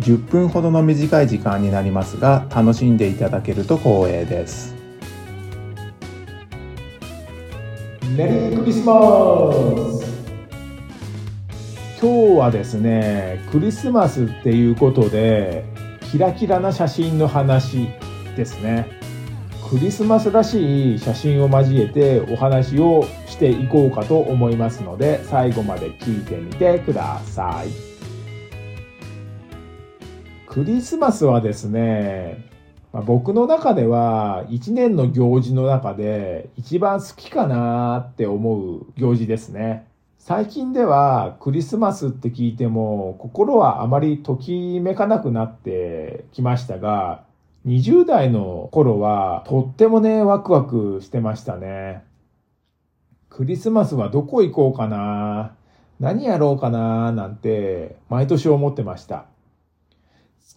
10分ほどの短い時間になりますが楽しんでいただけると光栄です。メリークリスマス!今日はですねクリスマスっていうことでキラキラな写真の話ですね。クリスマスらしい写真を交えてお話をしていこうかと思いますので最後まで聞いてみてくださいクリスマスはですね、まあ、僕の中では一年の行事の中で一番好きかなって思う行事ですね。最近ではクリスマスって聞いても心はあまりときめかなくなってきましたが、20代の頃はとってもね、ワクワクしてましたね。クリスマスはどこ行こうかな何やろうかななんて毎年思ってました。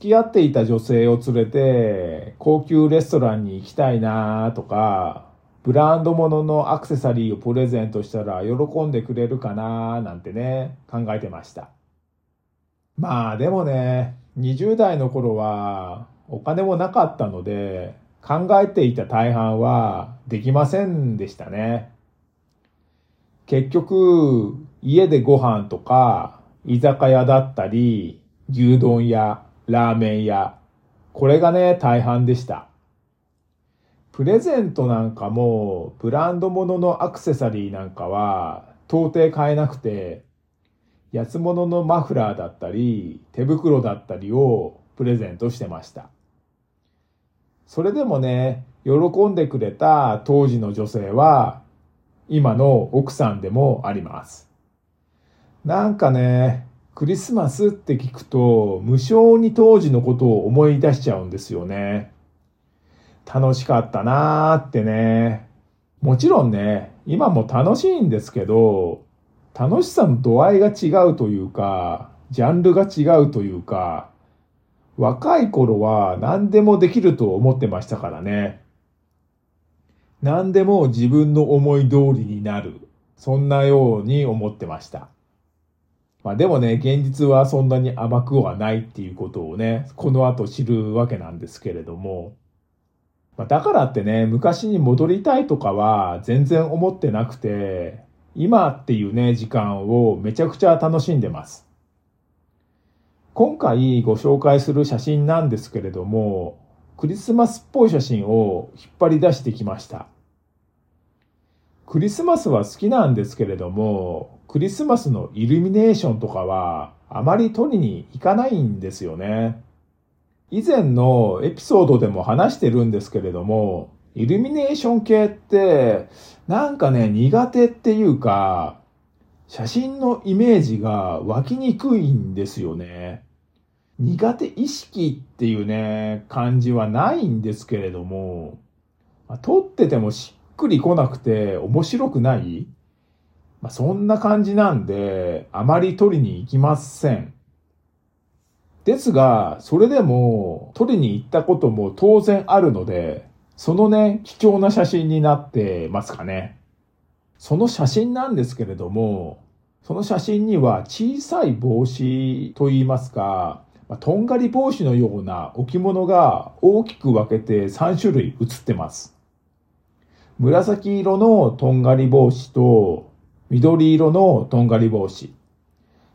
付き合っていた女性を連れて高級レストランに行きたいなとか、ブランド物のアクセサリーをプレゼントしたら喜んでくれるかななんてね、考えてました。まあでもね、20代の頃はお金もなかったので、考えていた大半はできませんでしたね。結局、家でご飯とか、居酒屋だったり、牛丼屋、ラーメン屋。これがね、大半でした。プレゼントなんかも、ブランド物のアクセサリーなんかは、到底買えなくて、安物のマフラーだったり、手袋だったりをプレゼントしてました。それでもね、喜んでくれた当時の女性は、今の奥さんでもあります。なんかね、クリスマスって聞くと、無性に当時のことを思い出しちゃうんですよね。楽しかったなーってね。もちろんね、今も楽しいんですけど、楽しさの度合いが違うというか、ジャンルが違うというか、若い頃は何でもできると思ってましたからね。何でも自分の思い通りになる。そんなように思ってました。まあでもね、現実はそんなに甘くはないっていうことをね、この後知るわけなんですけれども、まあ、だからってね、昔に戻りたいとかは全然思ってなくて、今っていうね、時間をめちゃくちゃ楽しんでます。今回ご紹介する写真なんですけれども、クリスマスっぽい写真を引っ張り出してきました。クリスマスは好きなんですけれども、クリスマスのイルミネーションとかはあまり撮りに行かないんですよね。以前のエピソードでも話してるんですけれども、イルミネーション系ってなんかね苦手っていうか、写真のイメージが湧きにくいんですよね。苦手意識っていうね、感じはないんですけれども、撮っててもしっくり来なくて面白くないまあ、そんな感じなんで、あまり取りに行きません。ですが、それでも取りに行ったことも当然あるので、そのね、貴重な写真になってますかね。その写真なんですけれども、その写真には小さい帽子といいますか、まあ、とんがり帽子のような置物が大きく分けて3種類写ってます。紫色のとんがり帽子と緑色のとんがり帽子。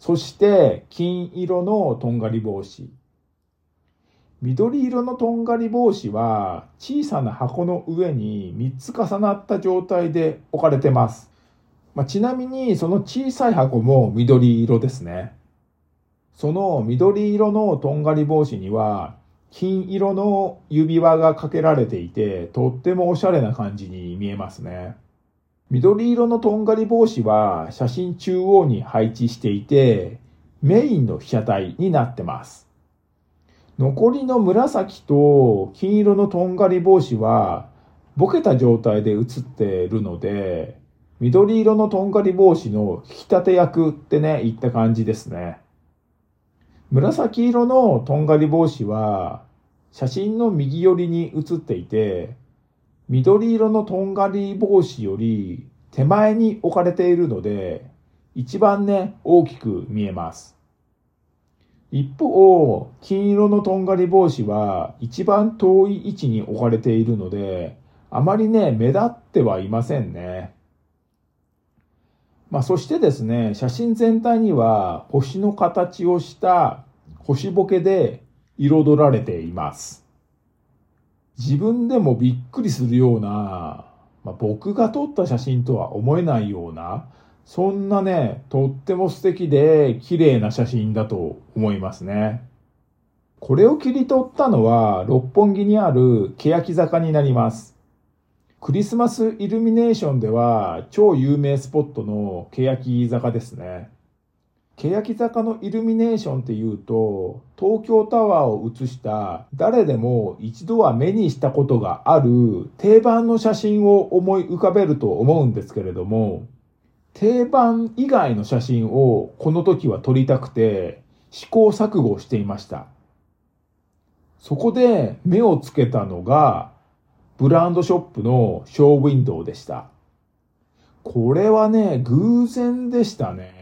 そして金色のとんがり帽子。緑色のとんがり帽子は小さな箱の上に3つ重なった状態で置かれてます。まあ、ちなみにその小さい箱も緑色ですね。その緑色のとんがり帽子には金色の指輪がかけられていてとってもおしゃれな感じに見えますね。緑色のとんがり帽子は写真中央に配置していて、メインの被写体になってます。残りの紫と金色のとんがり帽子はボケた状態で写っているので、緑色のとんがり帽子の引き立て役ってね、言った感じですね。紫色のとんがり帽子は写真の右寄りに写っていて、緑色のとんがり帽子より手前に置かれているので、一番ね、大きく見えます。一方、金色のとんがり帽子は一番遠い位置に置かれているので、あまりね、目立ってはいませんね。まあ、そしてですね、写真全体には星の形をした星ボケで彩られています。自分でもびっくりするような、まあ、僕が撮った写真とは思えないような、そんなね、とっても素敵で綺麗な写真だと思いますね。これを切り取ったのは六本木にある欅坂になります。クリスマスイルミネーションでは超有名スポットの欅坂ですね。欅坂のイルミネーションっていうと、東京タワーを映した誰でも一度は目にしたことがある定番の写真を思い浮かべると思うんですけれども、定番以外の写真をこの時は撮りたくて試行錯誤していました。そこで目をつけたのがブランドショップのショーウィンドウでした。これはね、偶然でしたね。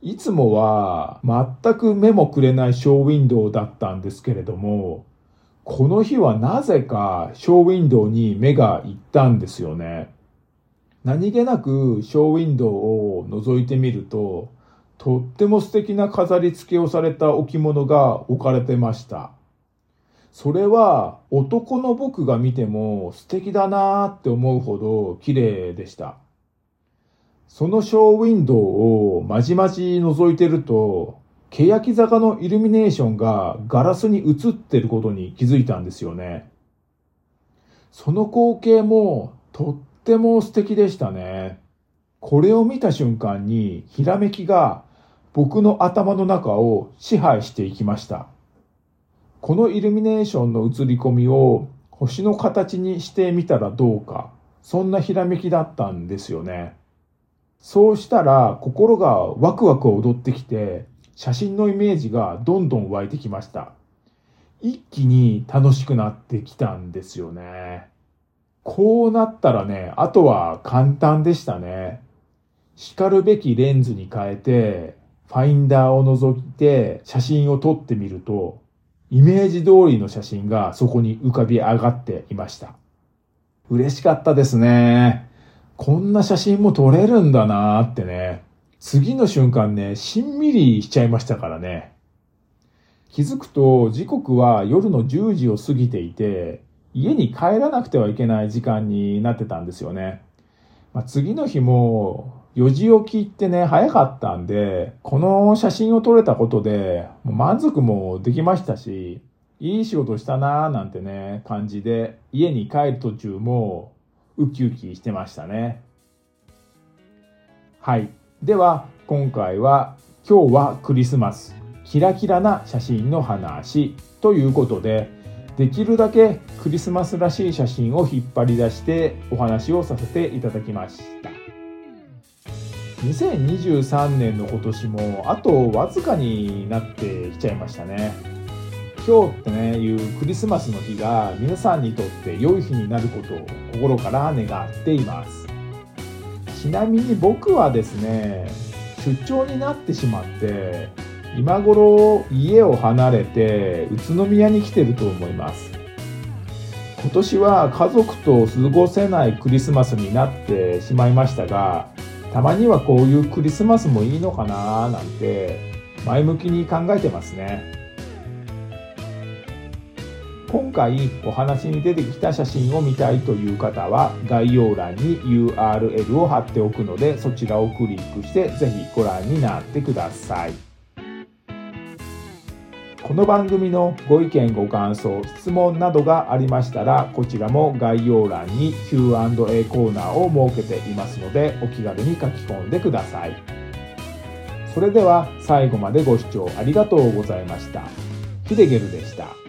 いつもは全く目もくれないショーウィンドウだったんですけれども、この日はなぜかショーウィンドウに目が行ったんですよね。何気なくショーウィンドウを覗いてみると、とっても素敵な飾り付けをされた置物が置かれてました。それは男の僕が見ても素敵だなーって思うほど綺麗でした。そのショーウィンドウをまじまじ覗いてると、欅坂のイルミネーションがガラスに映ってることに気づいたんですよね。その光景もとっても素敵でしたね。これを見た瞬間にひらめきが僕の頭の中を支配していきました。このイルミネーションの映り込みを星の形にしてみたらどうか、そんなひらめきだったんですよね。そうしたら心がワクワク踊ってきて、写真のイメージがどんどん湧いてきました。一気に楽しくなってきたんですよね。こうなったらね、あとは簡単でしたね。叱るべきレンズに変えて、ファインダーを覗いて写真を撮ってみると、イメージ通りの写真がそこに浮かび上がっていました。嬉しかったですね。こんな写真も撮れるんだなーってね。次の瞬間ね、しんみりしちゃいましたからね。気づくと時刻は夜の10時を過ぎていて、家に帰らなくてはいけない時間になってたんですよね。まあ、次の日も4時起きってね、早かったんで、この写真を撮れたことで、満足もできましたし、いい仕事したなーなんてね、感じで、家に帰る途中も、ウキウキしてましたね。はい。では、今回は、今日はクリスマス、キラキラな写真の話ということで、できるだけクリスマスらしい写真を引っ張り出してお話をさせていただきました。2023年の今年もあとわずかになってきちゃいましたね今日ってねいうクリスマスの日が皆さんにとって良い日になることを心から願っています。ちなみに僕はですね出張になってしまって今頃家を離れて宇都宮に来てると思います。今年は家族と過ごせないクリスマスになってしまいましたがたまにはこういうクリスマスもいいのかななんて前向きに考えてますね。今回お話に出てきた写真を見たいという方は概要欄に URL を貼っておくのでそちらをクリックしてぜひご覧になってください。この番組のご意見ご感想質問などがありましたらこちらも概要欄に Q&A コーナーを設けていますのでお気軽に書き込んでくださいそれでは最後までご視聴ありがとうございましたヒデゲルでした。